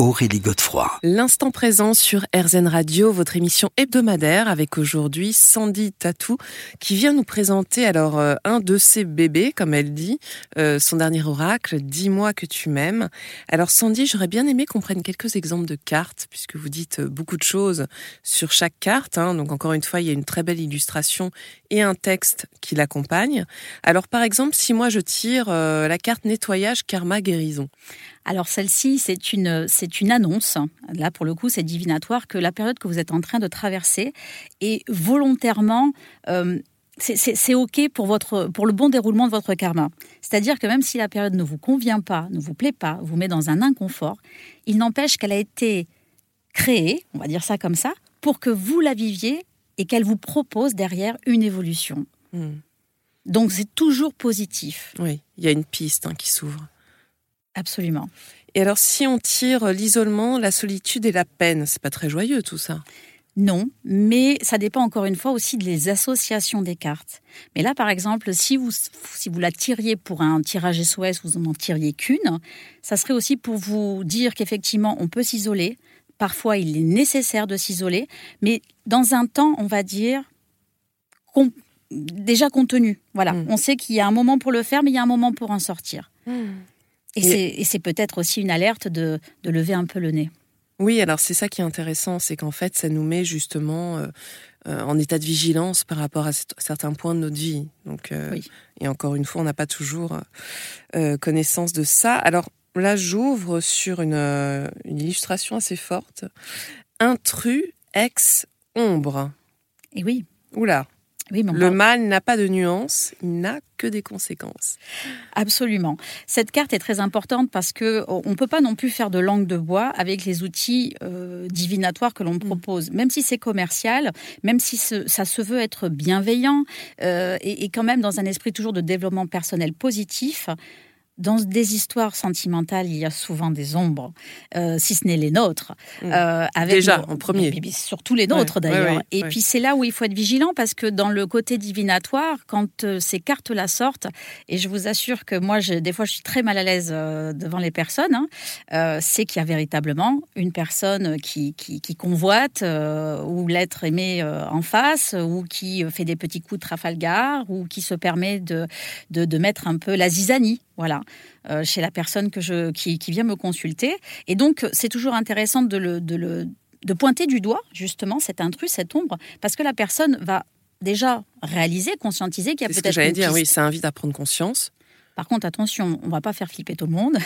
Aurélie Godefroy. L'instant présent sur RZN Radio, votre émission hebdomadaire avec aujourd'hui Sandy Tatou qui vient nous présenter alors euh, un de ses bébés, comme elle dit, euh, son dernier oracle, Dis-moi que tu m'aimes. Alors Sandy, j'aurais bien aimé qu'on prenne quelques exemples de cartes puisque vous dites euh, beaucoup de choses sur chaque carte. Hein. donc encore une fois, il y a une très belle illustration et un texte qui l'accompagne. Alors par exemple, si moi je tire la carte nettoyage karma guérison. Alors celle-ci, c'est une, c'est une annonce, là pour le coup c'est divinatoire, que la période que vous êtes en train de traverser est volontairement... Euh, c'est OK pour, votre, pour le bon déroulement de votre karma. C'est-à-dire que même si la période ne vous convient pas, ne vous plaît pas, vous met dans un inconfort, il n'empêche qu'elle a été créée, on va dire ça comme ça, pour que vous la viviez et qu'elle vous propose derrière une évolution. Hmm. Donc c'est toujours positif. Oui, il y a une piste hein, qui s'ouvre. Absolument. Et alors, si on tire l'isolement, la solitude et la peine, c'est pas très joyeux tout ça? Non, mais ça dépend encore une fois aussi des associations des cartes. Mais là, par exemple, si vous, si vous la tiriez pour un tirage SOS, vous n'en tiriez qu'une, ça serait aussi pour vous dire qu'effectivement, on peut s'isoler. Parfois, il est nécessaire de s'isoler, mais dans un temps, on va dire, déjà contenu. Voilà, hmm. on sait qu'il y a un moment pour le faire, mais il y a un moment pour en sortir. Hmm. Et, c'est peut-être aussi une alerte de, lever un peu le nez. Oui, alors c'est ça qui est intéressant, c'est qu'en fait, ça nous met justement euh, euh, en état de vigilance par rapport à certains points de notre vie. Donc, euh, et encore une fois, on n'a pas toujours connaissance de ça. Alors là, j'ouvre sur une, une illustration assez forte. Intrus, ex, ombre. Et oui. Oula le mal n'a pas de nuance, il n'a que des conséquences. Absolument. Cette carte est très importante parce que oh, on peut pas non plus faire de langue de bois avec les outils euh, divinatoires que l'on mm. propose, même si c'est commercial, même si ça se veut être bienveillant euh, et, et, quand même dans un esprit toujours de développement personnel positif dans des histoires sentimentales, il y a souvent des ombres, euh, si ce n'est les nôtres. Mmh. Euh, Déjà, en premier. surtout les nôtres, d'ailleurs. et puis, c'est là où il faut être vigilant, parce que dans le côté divinatoire, quand euh, ces cartes-là sortent, et je vous assure que moi, des fois, je suis très mal à l'aise devant les personnes, hein, c'est qu'il y a véritablement une personne qui, qui, convoite, ou l'être aimé en face, ou qui fait des petits coups de Trafalgar, ou qui se permet de, de, de mettre un peu la zizanie voilà, euh, chez la personne que je, qui, vient me consulter. Et donc, c'est toujours intéressant de, le, de, pointer du doigt, justement, cet intrus, cette ombre, parce que la personne va déjà réaliser, conscientiser qu'il y a peut-être. C'est ce que j'allais dire, oui, ça invite à prendre conscience. Par contre, attention, on ne va pas faire flipper tout le monde.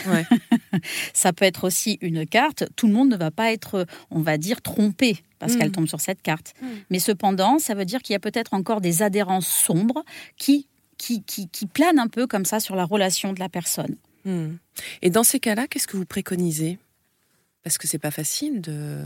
ça peut être aussi une carte. Tout le monde ne va pas être, on va dire, trompé parce qu'elle mm. tombe sur cette carte. Mm. Mais cependant, ça veut dire qu'il y a peut-être encore des adhérences sombres qui qui, qui, plane un peu comme ça sur la relation de la personne. Hmm. Et dans ces cas-là, qu'est-ce que vous préconisez? Parce que c'est pas facile de.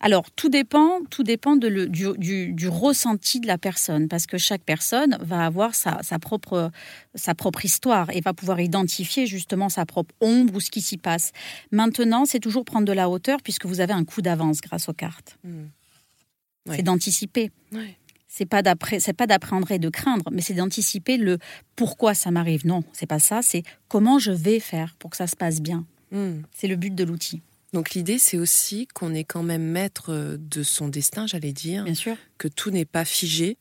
Alors, tout dépend, tout dépend de le, du, du, ressenti de la personne, parce que chaque personne va avoir sa, sa, propre, sa propre histoire et va pouvoir identifier justement sa propre ombre ou ce qui s'y passe. Maintenant, c'est toujours prendre de la hauteur, puisque vous avez un coup d'avance grâce aux cartes. Hmm. C'est d'anticiper. Ouais c'est pas d'après, c'est pas d'appréhender et de craindre, mais c'est d'anticiper le pourquoi ça m'arrive. Non, c'est pas ça. C'est comment je vais faire pour que ça se passe bien. Hmm. C'est le but de l'outil. Donc l'idée, c'est aussi qu'on est quand même maître de son destin, j'allais dire. Bien sûr. Que tout n'est pas figé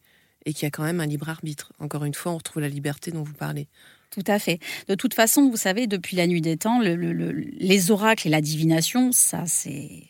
et qu'il y a quand même un libre arbitre. Encore une fois, on retrouve la liberté dont vous parlez. Tout à fait. De toute façon, vous savez, depuis la nuit des temps, les oracles et la divination, ça, c'est,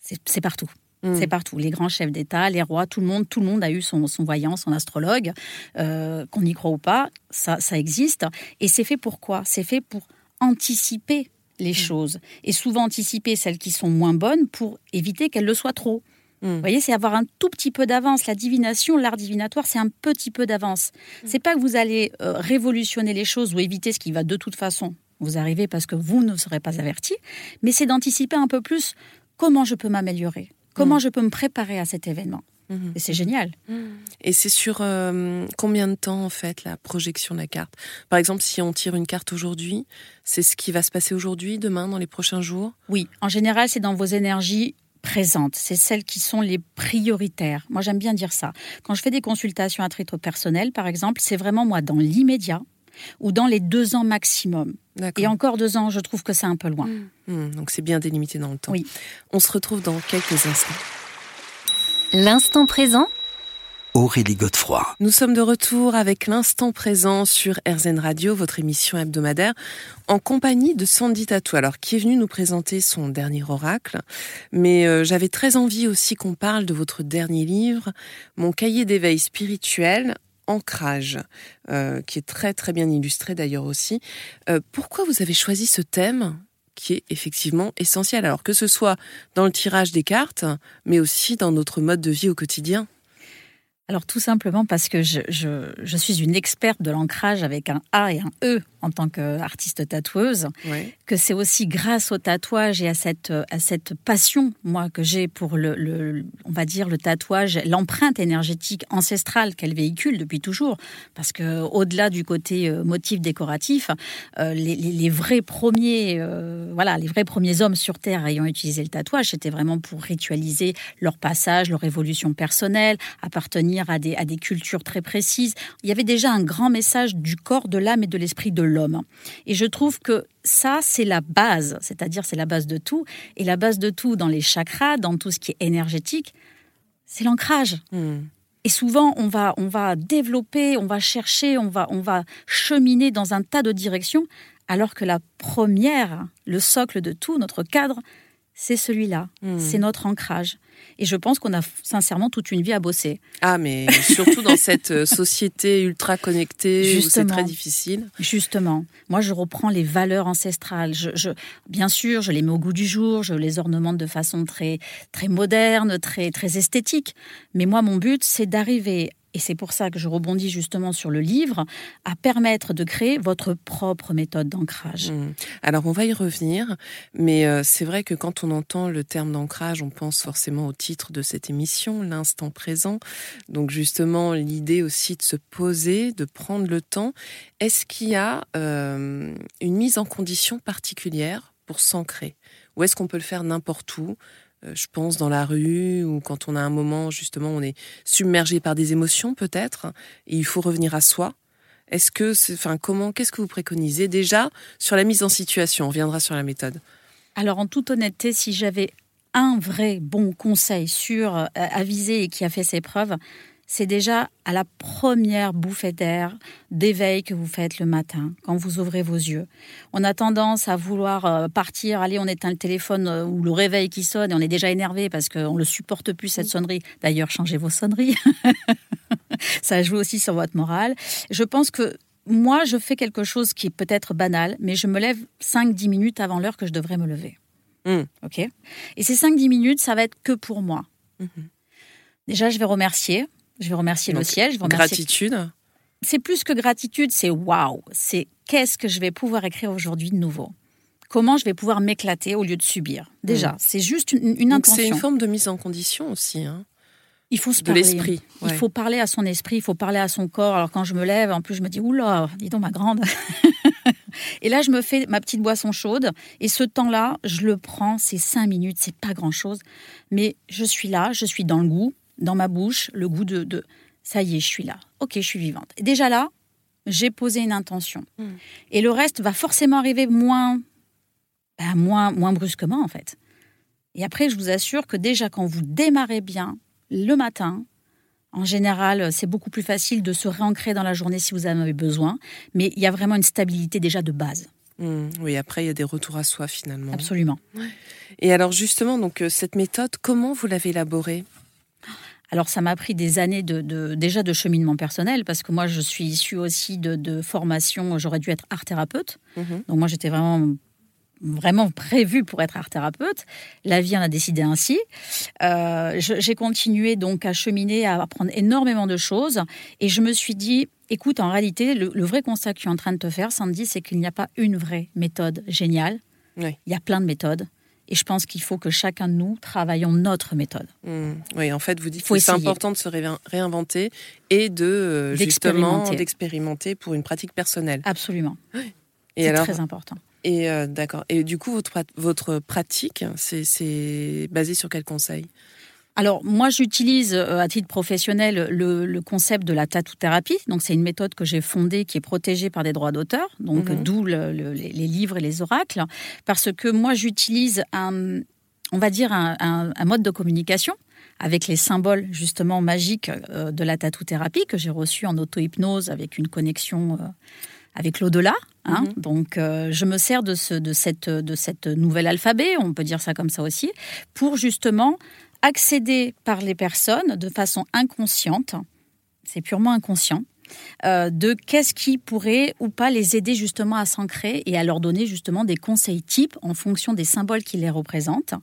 c'est partout. Mm. C'est partout. Les grands chefs d'État, les rois, tout le monde, tout le monde a eu son, voyant, son astrologue. Euh, qu'on y croit ou pas, ça, ça existe. Et c'est fait pour quoi? C'est fait pour anticiper les mm. choses. Et souvent anticiper celles qui sont moins bonnes pour éviter qu'elles le soient trop. Mm. Vous voyez, c'est avoir un tout petit peu d'avance. La divination, l'art divinatoire, c'est un petit peu d'avance. C'est pas que vous allez euh, révolutionner les choses ou éviter ce qui va de toute façon vous arriver parce que vous ne serez pas averti, mais c'est d'anticiper un peu plus comment je peux m'améliorer, Comment mm. je peux me préparer à cet événement mm-hmm. Et c'est génial. Mm. Et c'est sur euh, combien de temps, en fait, la projection de la carte? Par exemple, si on tire une carte aujourd'hui, c'est ce qui va se passer aujourd'hui, demain, dans les prochains jours? Oui, en général, c'est dans vos énergies présentes. C'est celles qui sont les prioritaires. Moi, j'aime bien dire ça. Quand je fais des consultations à titre personnel, par exemple, c'est vraiment moi, dans l'immédiat, ou dans les deux ans maximum. Et encore deux ans, je trouve que c'est un peu loin. Mmh. donc c'est bien délimité dans le temps. Oui. On se retrouve dans quelques instants. L'instant présent Aurélie Godefroy. Nous sommes de retour avec l'instant présent sur RZN Radio, votre émission hebdomadaire, en compagnie de Sandy Tatou, alors qui est venue nous présenter son dernier oracle. Mais euh, j'avais très envie aussi qu'on parle de votre dernier livre, Mon cahier d'éveil spirituel, Ancrage, euh, qui est très très bien illustré d'ailleurs aussi. Euh, pourquoi vous avez choisi ce thème qui est effectivement essentiel, alors que ce soit dans le tirage des cartes, mais aussi dans notre mode de vie au quotidien? Alors tout simplement parce que je, je, suis une experte de l'ancrage avec un A et un E en tant qu'artiste tatoueuse, que c'est aussi grâce au tatouage et à cette, à cette passion, moi, que j'ai pour le, le, on va dire, le tatouage, l'empreinte énergétique ancestrale qu'elle véhicule depuis toujours. Parce que au-delà du côté euh, motif décoratif, euh, les, les, vrais premiers, euh, voilà, les vrais premiers hommes sur Terre ayant utilisé le tatouage, c'était vraiment pour ritualiser leur passage, leur évolution personnelle, appartenir à des, à des cultures très précises. Il y avait déjà un grand message du corps, de l'âme et de l'esprit de l'homme. Et je trouve que ça, c'est la base, c'est-à-dire c'est la base de tout. Et la base de tout dans les chakras, dans tout ce qui est énergétique, c'est l'ancrage. Hmm. Et souvent, on va, on va développer, on va chercher, on va, on va cheminer dans un tas de directions, alors que la première, le socle de tout, notre cadre, c'est celui-là, hmm. c'est notre ancrage. Et je pense qu'on a sincèrement toute une vie à bosser. Ah, mais surtout dans cette euh, société ultra connectée c'est très difficile. Justement. Moi, je reprends les valeurs ancestrales. Je, bien sûr, je les mets au goût du jour, je les ornemente de façon très, très moderne, très, très esthétique. Mais moi, mon but, c'est d'arriver et c'est pour ça que je rebondis justement sur le livre, à permettre de créer votre propre méthode d'ancrage. Mmh. Alors on va y revenir, mais euh, c'est vrai que quand on entend le terme d'ancrage, on pense forcément au titre de cette émission, l'instant présent. Donc justement l'idée aussi de se poser, de prendre le temps. Est-ce qu'il y a euh, une mise en condition particulière pour s'ancrer? Ou est-ce qu'on peut le faire n'importe où? Je pense, dans la rue ou quand on a un moment, justement, on est submergé par des émotions peut-être, et il faut revenir à soi. Est-ce que, enfin, comment, qu'est-ce que vous préconisez? Déjà sur la mise en situation On reviendra sur la méthode. Alors, en toute honnêteté, si j'avais un vrai bon conseil sur euh, avisé et qui a fait ses preuves, c'est déjà à la première bouffée d'air, d'éveil que vous faites le matin, quand vous ouvrez vos yeux. On a tendance à vouloir euh, partir, allez, on éteint le téléphone euh, ou le réveil qui sonne et on est déjà énervé parce qu'on ne le supporte plus, cette sonnerie. D'ailleurs, changez vos sonneries. Ça joue aussi sur votre morale. Je pense que moi, je fais quelque chose qui est peut-être banal, mais je me lève 5-10 minutes avant l'heure que je devrais me lever. Mmh. OK? Et ces 5-10 minutes, ça va être que pour moi. Mmh. Déjà, je vais remercier je vais remercier le ciel. Je vais remercier... Gratitude. C'est plus que gratitude, c'est waouh. C'est qu'est-ce que je vais pouvoir écrire aujourd'hui de nouveau? Comment je vais pouvoir m'éclater au lieu de subir? Déjà, mm. c'est juste une, une intention. C'est une forme de mise en condition aussi. Hein. Il faut se de l'esprit. Il faut parler à son esprit, il faut parler à son corps. Alors quand je me lève, en plus je me dis oula, dis donc ma grande. et là je me fais ma petite boisson chaude et ce temps-là, je le prends, c'est cinq minutes, c'est pas grand-chose, mais je suis là, je suis dans le goût, dans ma bouche le goût de, ça y est, je suis là. Ok, je suis vivante. Et déjà là, j'ai posé une intention. Hmm. Et le reste va forcément arriver moins, ben, moins, moins brusquement en fait. Et après, je vous assure que déjà quand vous démarrez bien le matin, en général, c'est beaucoup plus facile de se réancrer dans la journée si vous en avez besoin. Mais il y a vraiment une stabilité déjà de base. Hmm. oui, après, il y a des retours à soi finalement. Absolument. Et alors justement, donc euh, cette méthode, comment vous l'avez élaborée? Alors ça m'a pris des années de, déjà de cheminement personnel parce que moi je suis issue aussi de, formation, j'aurais dû être art thérapeute. Mhm. Donc moi j'étais vraiment vraiment prévue pour être art thérapeute. La vie en a décidé ainsi. Euh, j'ai continué donc à cheminer, à apprendre énormément de choses et je me suis dit écoute, en réalité, le, vrai constat que tu es en train de te faire, Sandy, c'est qu'il n'y a pas une vraie méthode géniale. Il y a plein de méthodes. Et je pense qu'il faut que chacun de nous travaillions notre méthode. Hmm. Oui, en fait, vous dites que c'est important de se réinventer et de euh, justement d'expérimenter pour une pratique personnelle. Absolument. C'est très important. Et euh, d'accord. Et du coup, votre, votre pratique, c'est basé sur quel conseil? Alors moi j'utilise à titre professionnel le, concept de la tattoo-thérapie. Donc c'est une méthode que j'ai fondée qui est protégée par des droits d'auteur, donc mhm. d'où les livres et les oracles, parce que moi j'utilise un, on va dire un, mode de communication avec les symboles justement magiques euh, de la tattoo-thérapie que j'ai reçu en auto-hypnose avec une connexion euh, avec l'au-delà. Hein. Mhm. Donc, euh, je me sers de, ce, de, cette, de cette nouvel alphabet, on peut dire ça comme ça aussi, pour justement accéder par les personnes de façon inconsciente, c'est purement inconscient, euh, de qu'est-ce qui pourrait ou pas les aider justement à s'ancrer et à leur donner justement des conseils types en fonction des symboles qui les représentent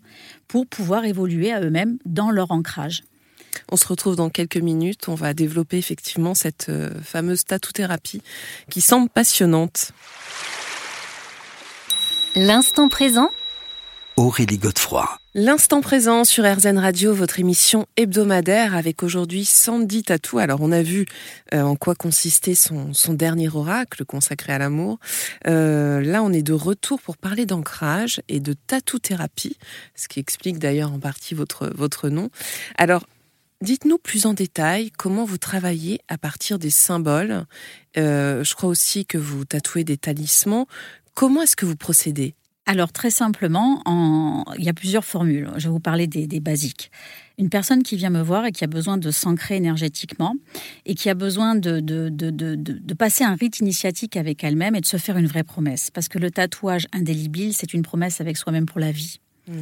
pour pouvoir évoluer à eux-mêmes dans leur ancrage. On se retrouve dans quelques minutes. On va développer effectivement cette euh, fameuse tatou-thérapie qui semble passionnante. L'instant présent Aurélie Godefroy. L'instant présent sur RZN Radio, votre émission hebdomadaire avec aujourd'hui Sandy Tatou. Alors on a vu euh, en quoi consistait son, dernier oracle consacré à l'amour. Euh, là on est de retour pour parler d'ancrage et de tatou-thérapie, ce qui explique d'ailleurs en partie votre, votre nom. Alors Dites-nous plus en détail comment vous travaillez à partir des symboles. Euh, je crois aussi que vous tatouez des talismans. Comment est-ce que vous procédez alors très simplement, il y a plusieurs formules. Je vais vous parler des, basiques. Une personne qui vient me voir et qui a besoin de s'ancrer énergétiquement et qui a besoin de, de, passer un rite initiatique avec elle-même et de se faire une vraie promesse. Parce que le tatouage indélébile, c'est une promesse avec soi-même pour la vie. Mmh.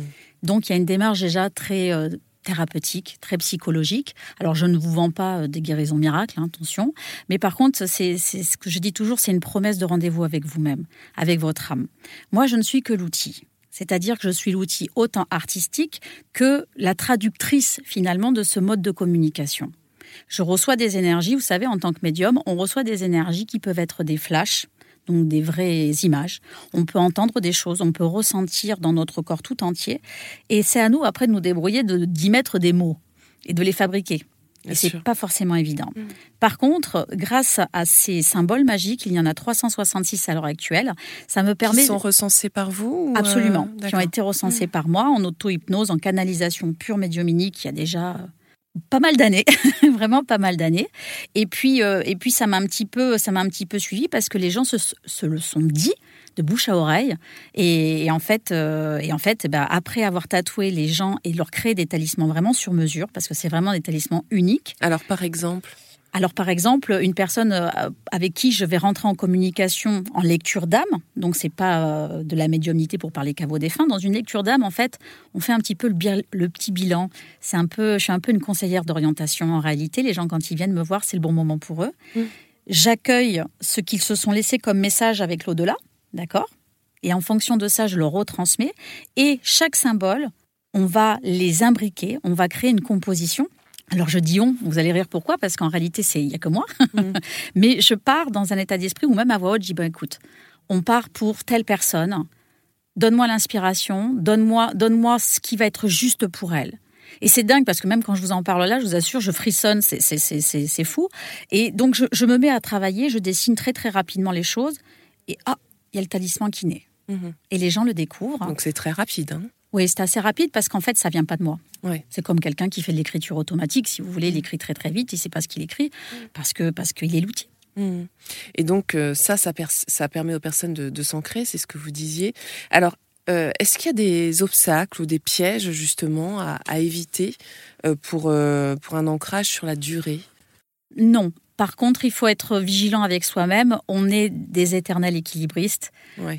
Donc il y a une démarche déjà très euh, thérapeutique, très psychologique. Alors, je ne vous vends pas euh, des guérisons miracles, hein, attention. Mais par contre, c'est ce que je dis toujours, c'est une promesse de rendez-vous avec vous-même, avec votre âme. Moi, je ne suis que l'outil. C'est-à-dire que je suis l'outil autant artistique que la traductrice finalement de ce mode de communication. Je reçois des énergies, vous savez, en tant que médium, on reçoit des énergies qui peuvent être des flashs, donc des vraies images. On peut entendre des choses, on peut ressentir dans notre corps tout entier. Et c'est à nous après de nous débrouiller d'y mettre des mots et de les fabriquer. et c'est pas forcément évident. Mm. Par contre, grâce à ces symboles magiques, il y en a 366 à l'heure actuelle, ça me permet. Qui sont recensés par vous Absolument, euh, qui ont été recensés mm. par moi en auto-hypnose, en canalisation pure médiuminique, il y a déjà pas mal d'années, vraiment pas mal d'années. Et puis, euh, et puis ça m'a un petit peu, ça m'a un petit peu suivi parce que les gens se, le sont dit de bouche à oreille. Et, en fait, euh, et en fait, bah, après avoir tatoué les gens et leur créer des talismans vraiment sur mesure, parce que c'est vraiment des talismans uniques. Alors, par exemple. Alors par exemple, une personne euh, avec qui je vais rentrer en communication en lecture d'âme, donc c'est pas euh, de la médiumnité pour parler qu'à vos défunts. Dans une lecture d'âme, en fait, on fait un petit peu le, petit bilan. C'est un peu, je suis un peu une conseillère d'orientation en réalité. Les gens quand ils viennent me voir, c'est le bon moment pour eux. Mmh. J'accueille ce qu'ils se sont laissés comme message avec l'au-delà, d'accord? Et en fonction de ça, je le retransmets. Et chaque symbole, on va les imbriquer, on va créer une composition alors je dis on, vous allez rire pourquoi? Parce qu'en réalité, c'est il y a que moi. Mm. Mais je pars dans un état d'esprit où même à voix haute, je dis écoute, on part pour telle personne. Donne-moi l'inspiration, donne-moi donne-moi ce qui va être juste pour elle. Et c'est dingue parce que même quand je vous en parle là, je vous assure, je frissonne, c'est fou. Et donc je, me mets à travailler, je dessine très très rapidement les choses et ah, il y a le talisman qui naît. Mm-hmm. Et les gens le découvrent. Donc c'est très rapide. Hein oui, c'est assez rapide parce qu'en fait, ça vient pas de moi. C'est comme quelqu'un qui fait de l'écriture automatique. Si vous voulez, il écrit très très vite, il sait pas ce qu'il écrit parce que parce qu'il est l'outil. Mmh. Et donc euh, ça, ça, ça, permet aux personnes de, s'ancrer, c'est ce que vous disiez. Alors, euh, est-ce qu'il y a des obstacles ou des pièges justement à, éviter euh, pour, pour un ancrage sur la durée? Non, par contre, il faut être vigilant avec soi-même. On est des éternels équilibristes.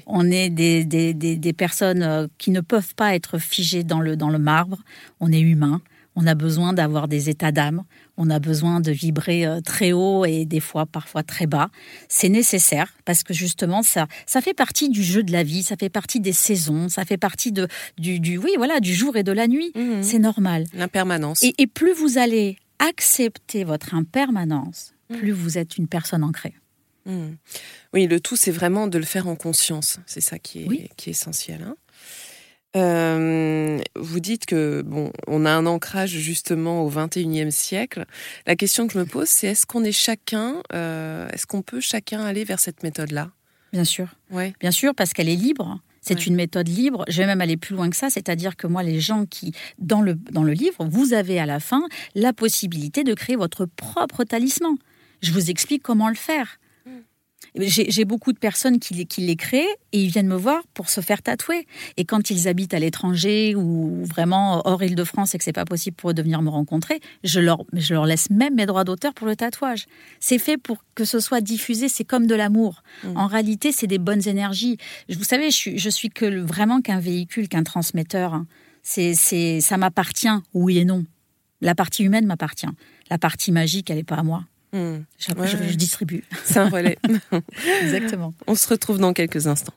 On est des, des, personnes euh, qui ne peuvent pas être figées dans le, dans le marbre. On est humain. On a besoin d'avoir des états d'âme. On a besoin de vibrer euh, très haut et des fois, parfois très bas. C'est nécessaire parce que justement, ça, ça fait partie du jeu de la vie. Ça fait partie des saisons. Ça fait partie de, du, du oui, voilà, du jour et de la nuit. Mhm. C'est normal. L'impermanence. Et, et plus vous allez accepter votre impermanence. Plus vous êtes une personne ancrée. Mm. Oui, le tout, c'est vraiment de le faire en conscience. C'est ça qui est, qui est essentiel. Hein. Euh, vous dites que bon, on a un ancrage justement au 21e siècle. La question que je me pose, c'est est-ce qu'on est chacun, euh, est-ce qu'on peut chacun aller vers cette méthode-là? Bien sûr. Ouais. Bien sûr, parce qu'elle est libre. C'est une méthode libre. Je vais même aller plus loin que ça, c'est-à-dire que moi, les gens qui, dans le, dans le livre, vous avez à la fin la possibilité de créer votre propre talisman. Je vous explique comment le faire. J'ai beaucoup de personnes qui, les créent et ils viennent me voir pour se faire tatouer. Et quand ils habitent à l'étranger ou vraiment hors Île-de-France et que c'est pas possible pour eux de venir me rencontrer, je leur, je leur laisse même mes droits d'auteur pour le tatouage. C'est fait pour que ce soit diffusé, c'est comme de l'amour. Mmh. En réalité, c'est des bonnes énergies. Vous savez, je suis, je suis que vraiment qu'un véhicule, qu'un transmetteur. Hein. C'est, ça m'appartient, oui et non. La partie humaine m'appartient. La partie magique, elle n'est pas à moi. Hmm. Je, distribue. C'est un relais. Exactement. On se retrouve dans quelques instants.